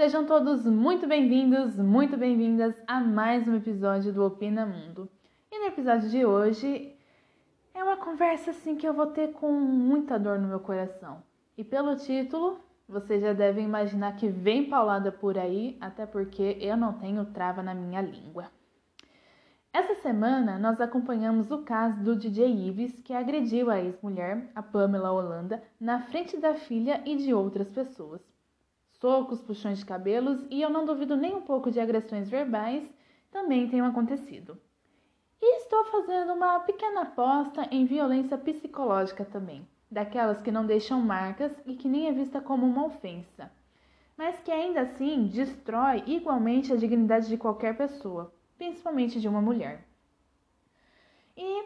Sejam todos muito bem-vindos, muito bem-vindas a mais um episódio do Opina Mundo. E no episódio de hoje é uma conversa assim que eu vou ter com muita dor no meu coração. E pelo título, vocês já devem imaginar que vem paulada por aí, até porque eu não tenho trava na minha língua. Essa semana nós acompanhamos o caso do DJ Ives, que agrediu a ex-mulher, a Pamela Holanda, na frente da filha e de outras pessoas. Socos, puxões de cabelos e eu não duvido nem um pouco de agressões verbais também tenham acontecido. E estou fazendo uma pequena aposta em violência psicológica também, daquelas que não deixam marcas e que nem é vista como uma ofensa, mas que ainda assim destrói igualmente a dignidade de qualquer pessoa principalmente de uma mulher. E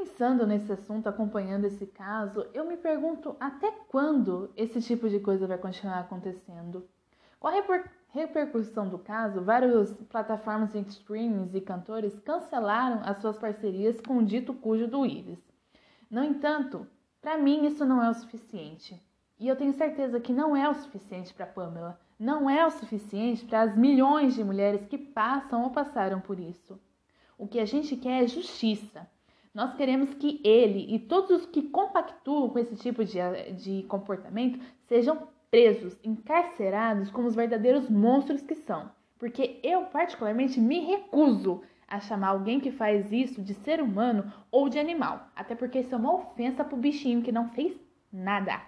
pensando nesse assunto, acompanhando esse caso, eu me pergunto até quando esse tipo de coisa vai continuar acontecendo. Com a reper repercussão do caso, várias plataformas de streamings e cantores cancelaram as suas parcerias com o dito cujo do Ives. No entanto, para mim isso não é o suficiente. E eu tenho certeza que não é o suficiente para Pamela, não é o suficiente para as milhões de mulheres que passam ou passaram por isso. O que a gente quer é justiça. Nós queremos que ele e todos os que compactuam com esse tipo de, de comportamento sejam presos, encarcerados como os verdadeiros monstros que são. Porque eu, particularmente, me recuso a chamar alguém que faz isso de ser humano ou de animal. Até porque isso é uma ofensa pro bichinho que não fez nada.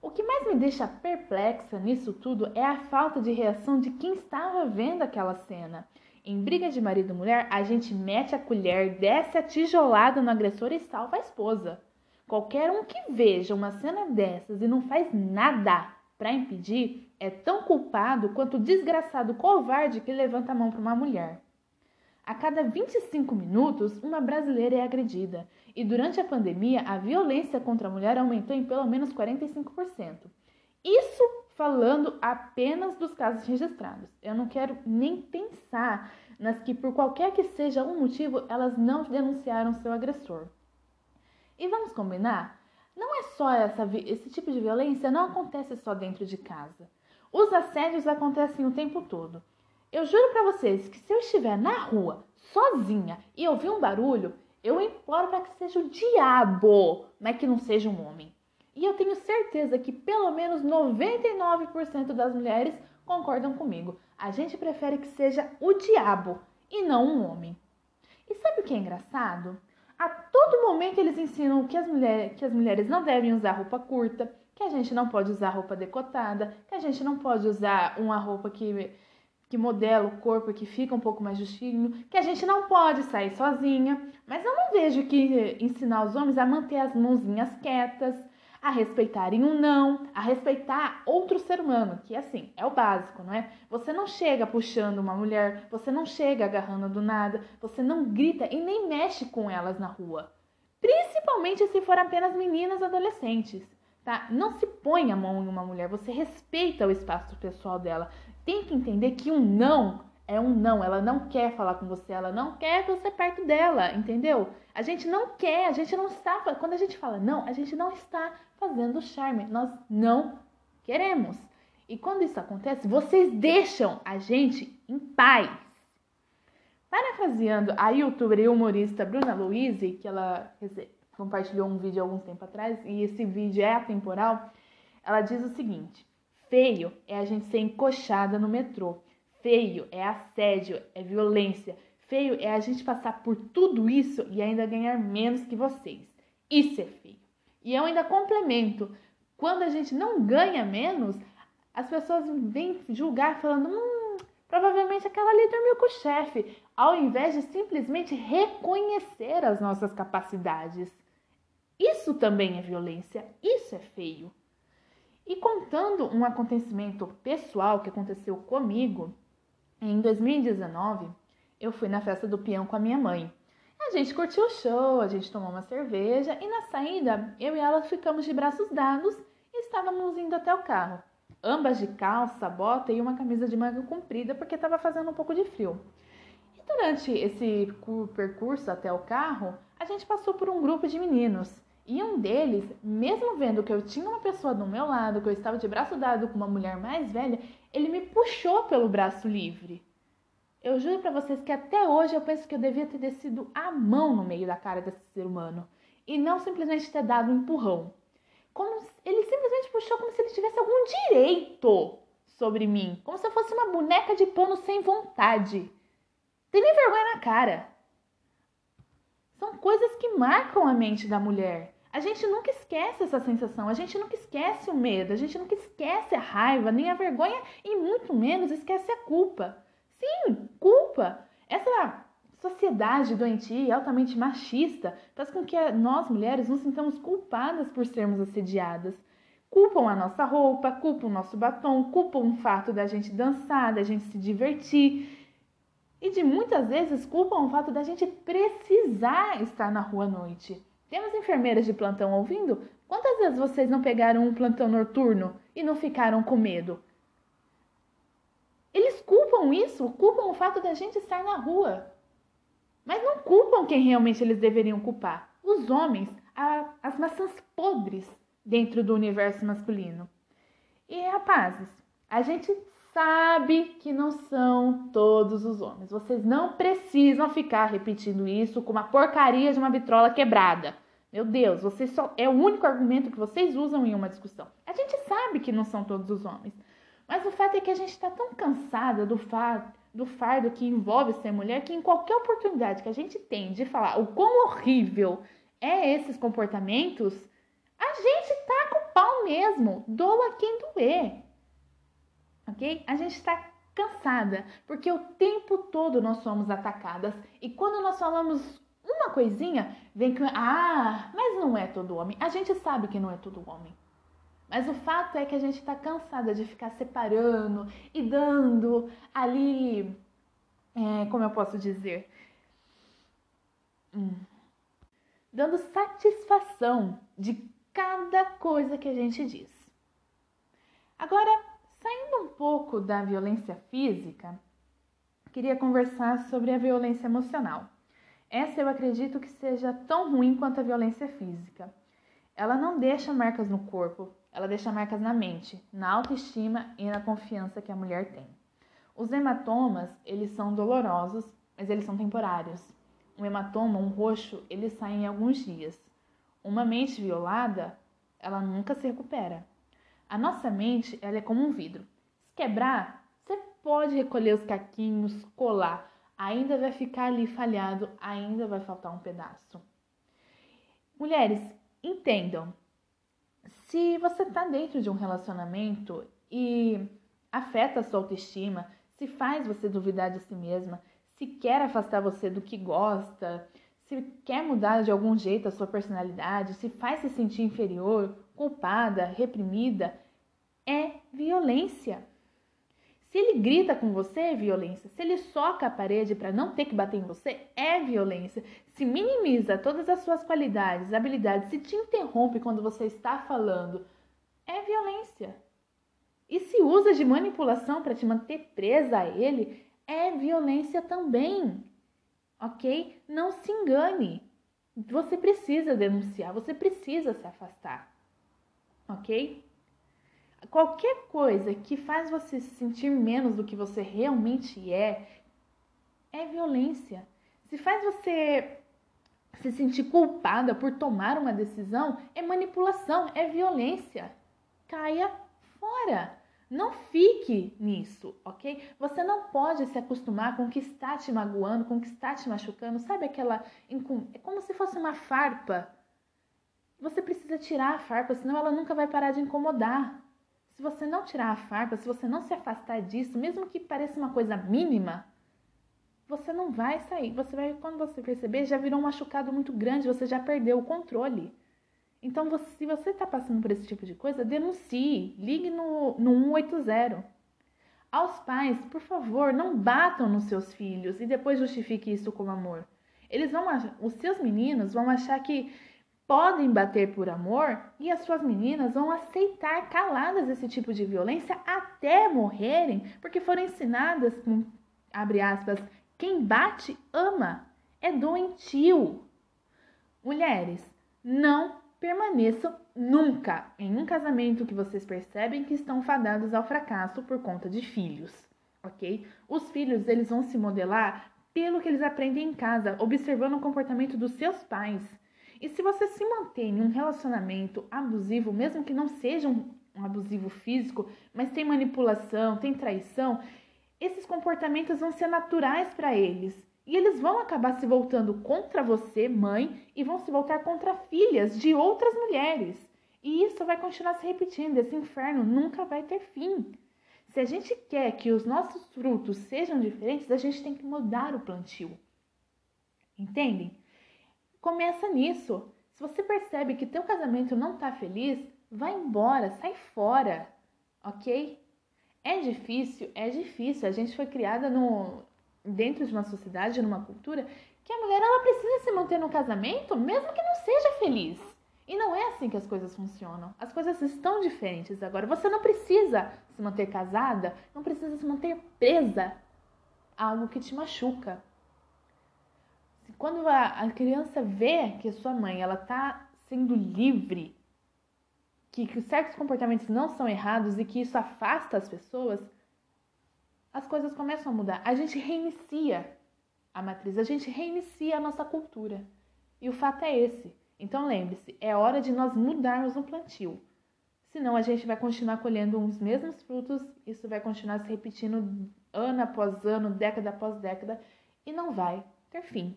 O que mais me deixa perplexa nisso tudo é a falta de reação de quem estava vendo aquela cena. Em briga de marido e mulher, a gente mete a colher, desce a tijolada no agressor e salva a esposa. Qualquer um que veja uma cena dessas e não faz nada para impedir é tão culpado quanto o desgraçado covarde que levanta a mão para uma mulher. A cada 25 minutos, uma brasileira é agredida, e durante a pandemia, a violência contra a mulher aumentou em pelo menos 45%. Isso falando apenas dos casos registrados. Eu não quero nem pensar nas que, por qualquer que seja o motivo, elas não denunciaram seu agressor. E vamos combinar? Não é só essa, esse tipo de violência, não acontece só dentro de casa. Os assédios acontecem o tempo todo. Eu juro para vocês que se eu estiver na rua, sozinha, e ouvir um barulho, eu imploro para que seja o diabo, mas que não seja um homem. E eu tenho certeza que pelo menos 99% das mulheres concordam comigo. A gente prefere que seja o diabo e não um homem. E sabe o que é engraçado? A todo momento eles ensinam que as, mulheres, que as mulheres não devem usar roupa curta, que a gente não pode usar roupa decotada, que a gente não pode usar uma roupa que que modela o corpo e que fica um pouco mais justinho, que a gente não pode sair sozinha, mas eu não vejo que ensinar os homens a manter as mãozinhas quietas, a respeitarem um não, a respeitar outro ser humano, que assim, é o básico, não é? Você não chega puxando uma mulher, você não chega agarrando do nada, você não grita e nem mexe com elas na rua. Principalmente se for apenas meninas adolescentes, tá? Não se põe a mão em uma mulher, você respeita o espaço pessoal dela tem que entender que um não é um não. Ela não quer falar com você, ela não quer você perto dela, entendeu? A gente não quer, a gente não está. Quando a gente fala não, a gente não está fazendo charme. Nós não queremos. E quando isso acontece, vocês deixam a gente em paz. Parafraseando a youtuber e humorista Bruna Louise, que ela compartilhou um vídeo há algum tempo atrás, e esse vídeo é atemporal, ela diz o seguinte: Feio é a gente ser encoxada no metrô. Feio é assédio, é violência. Feio é a gente passar por tudo isso e ainda ganhar menos que vocês. Isso é feio. E eu ainda complemento: quando a gente não ganha menos, as pessoas vêm julgar falando, hum, provavelmente aquela ali dormiu com o chefe, ao invés de simplesmente reconhecer as nossas capacidades. Isso também é violência, isso é feio. E contando um acontecimento pessoal que aconteceu comigo, em 2019, eu fui na festa do peão com a minha mãe. A gente curtiu o show, a gente tomou uma cerveja e na saída eu e ela ficamos de braços dados e estávamos indo até o carro. Ambas de calça, bota e uma camisa de manga comprida porque estava fazendo um pouco de frio. E durante esse percurso até o carro, a gente passou por um grupo de meninos E um deles, mesmo vendo que eu tinha uma pessoa do meu lado, que eu estava de braço dado com uma mulher mais velha, ele me puxou pelo braço livre. Eu juro para vocês que até hoje eu penso que eu devia ter descido a mão no meio da cara desse ser humano e não simplesmente ter dado um empurrão. Como ele simplesmente puxou como se ele tivesse algum direito sobre mim, como se eu fosse uma boneca de pano sem vontade. Tem nem vergonha na cara. São coisas que marcam a mente da mulher. A gente nunca esquece essa sensação, a gente nunca esquece o medo, a gente nunca esquece a raiva, nem a vergonha e muito menos esquece a culpa. Sim, culpa. Essa sociedade doentia, altamente machista, faz com que nós mulheres nos sintamos culpadas por sermos assediadas. Culpam a nossa roupa, culpam o nosso batom, culpam o fato da gente dançar, da gente se divertir. E de muitas vezes culpam o fato da gente precisar estar na rua à noite. Temos enfermeiras de plantão ouvindo? Quantas vezes vocês não pegaram um plantão noturno e não ficaram com medo? Eles culpam isso, culpam o fato da gente estar na rua. Mas não culpam quem realmente eles deveriam culpar. Os homens, a, as maçãs podres dentro do universo masculino. E rapazes, a gente sabe que não são todos os homens. Vocês não precisam ficar repetindo isso com uma porcaria de uma vitrola quebrada. Meu Deus, vocês só é o único argumento que vocês usam em uma discussão. A gente sabe que não são todos os homens. Mas o fato é que a gente está tão cansada do, fa do fardo que envolve ser mulher que em qualquer oportunidade que a gente tem de falar o quão horrível é esses comportamentos, a gente tá com o pau mesmo. Doa quem doer. Ok? A gente está cansada, porque o tempo todo nós somos atacadas. E quando nós falamos uma coisinha, vem com. Ah, mas não é todo homem. A gente sabe que não é todo homem. Mas o fato é que a gente está cansada de ficar separando e dando ali. É, como eu posso dizer? Hum, dando satisfação de cada coisa que a gente diz. Agora, pouco da violência física, queria conversar sobre a violência emocional. Essa eu acredito que seja tão ruim quanto a violência física. Ela não deixa marcas no corpo, ela deixa marcas na mente, na autoestima e na confiança que a mulher tem. Os hematomas, eles são dolorosos, mas eles são temporários. Um hematoma, um roxo, ele sai em alguns dias. Uma mente violada, ela nunca se recupera. A nossa mente, ela é como um vidro. Quebrar, você pode recolher os caquinhos, colar, ainda vai ficar ali falhado, ainda vai faltar um pedaço. Mulheres, entendam, se você está dentro de um relacionamento e afeta a sua autoestima, se faz você duvidar de si mesma, se quer afastar você do que gosta, se quer mudar de algum jeito a sua personalidade, se faz se sentir inferior, culpada, reprimida, é violência. Se ele grita com você, é violência. Se ele soca a parede para não ter que bater em você, é violência. Se minimiza todas as suas qualidades, habilidades, se te interrompe quando você está falando, é violência. E se usa de manipulação para te manter presa a ele, é violência também. Ok? Não se engane. Você precisa denunciar, você precisa se afastar. Ok? Qualquer coisa que faz você se sentir menos do que você realmente é, é violência. Se faz você se sentir culpada por tomar uma decisão, é manipulação, é violência. Caia fora. Não fique nisso, ok? Você não pode se acostumar com o que está te magoando, com o que está te machucando. Sabe aquela. É como se fosse uma farpa. Você precisa tirar a farpa, senão ela nunca vai parar de incomodar. Se você não tirar a farpa, se você não se afastar disso, mesmo que pareça uma coisa mínima, você não vai sair. Você vai, quando você perceber, já virou um machucado muito grande, você já perdeu o controle. Então, você, se você está passando por esse tipo de coisa, denuncie, ligue no, no 180. Aos pais, por favor, não batam nos seus filhos e depois justifique isso como amor. Eles vão, os seus meninos vão achar que podem bater por amor e as suas meninas vão aceitar caladas esse tipo de violência até morrerem, porque foram ensinadas com, abre aspas, quem bate ama, é doentio. Mulheres, não permaneçam nunca em um casamento que vocês percebem que estão fadados ao fracasso por conta de filhos, ok? Os filhos, eles vão se modelar pelo que eles aprendem em casa, observando o comportamento dos seus pais. E se você se mantém em um relacionamento abusivo, mesmo que não seja um, abusivo físico, mas tem manipulação, tem traição, esses comportamentos vão ser naturais para eles. E eles vão acabar se voltando contra você, mãe, e vão se voltar contra filhas de outras mulheres. E isso vai continuar se repetindo, esse inferno nunca vai ter fim. Se a gente quer que os nossos frutos sejam diferentes, a gente tem que mudar o plantio. Entendem? Começa nisso. Se você percebe que teu casamento não está feliz, vai embora, sai fora, ok? É difícil, é difícil. A gente foi criada no, dentro de uma sociedade, numa cultura, que a mulher ela precisa se manter no casamento, mesmo que não seja feliz. E não é assim que as coisas funcionam. As coisas estão diferentes agora. Você não precisa se manter casada, não precisa se manter presa a algo que te machuca. Quando a, criança vê que a sua mãe ela está sendo livre, que, que certos comportamentos não são errados e que isso afasta as pessoas, as coisas começam a mudar. A gente reinicia a matriz, a gente reinicia a nossa cultura. E o fato é esse. Então lembre-se, é hora de nós mudarmos o plantio. Senão a gente vai continuar colhendo os mesmos frutos, isso vai continuar se repetindo ano após ano, década após década, e não vai ter fim.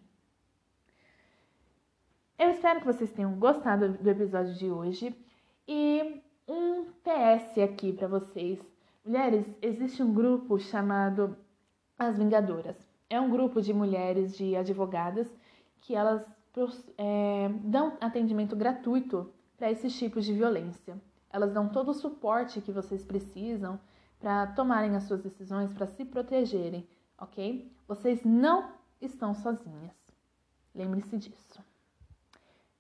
Eu espero que vocês tenham gostado do episódio de hoje e um PS aqui para vocês. Mulheres, existe um grupo chamado As Vingadoras. É um grupo de mulheres, de advogadas, que elas é, dão atendimento gratuito para esses tipos de violência. Elas dão todo o suporte que vocês precisam para tomarem as suas decisões, para se protegerem, ok? Vocês não estão sozinhas. Lembre-se disso.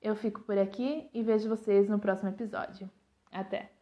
Eu fico por aqui e vejo vocês no próximo episódio. Até!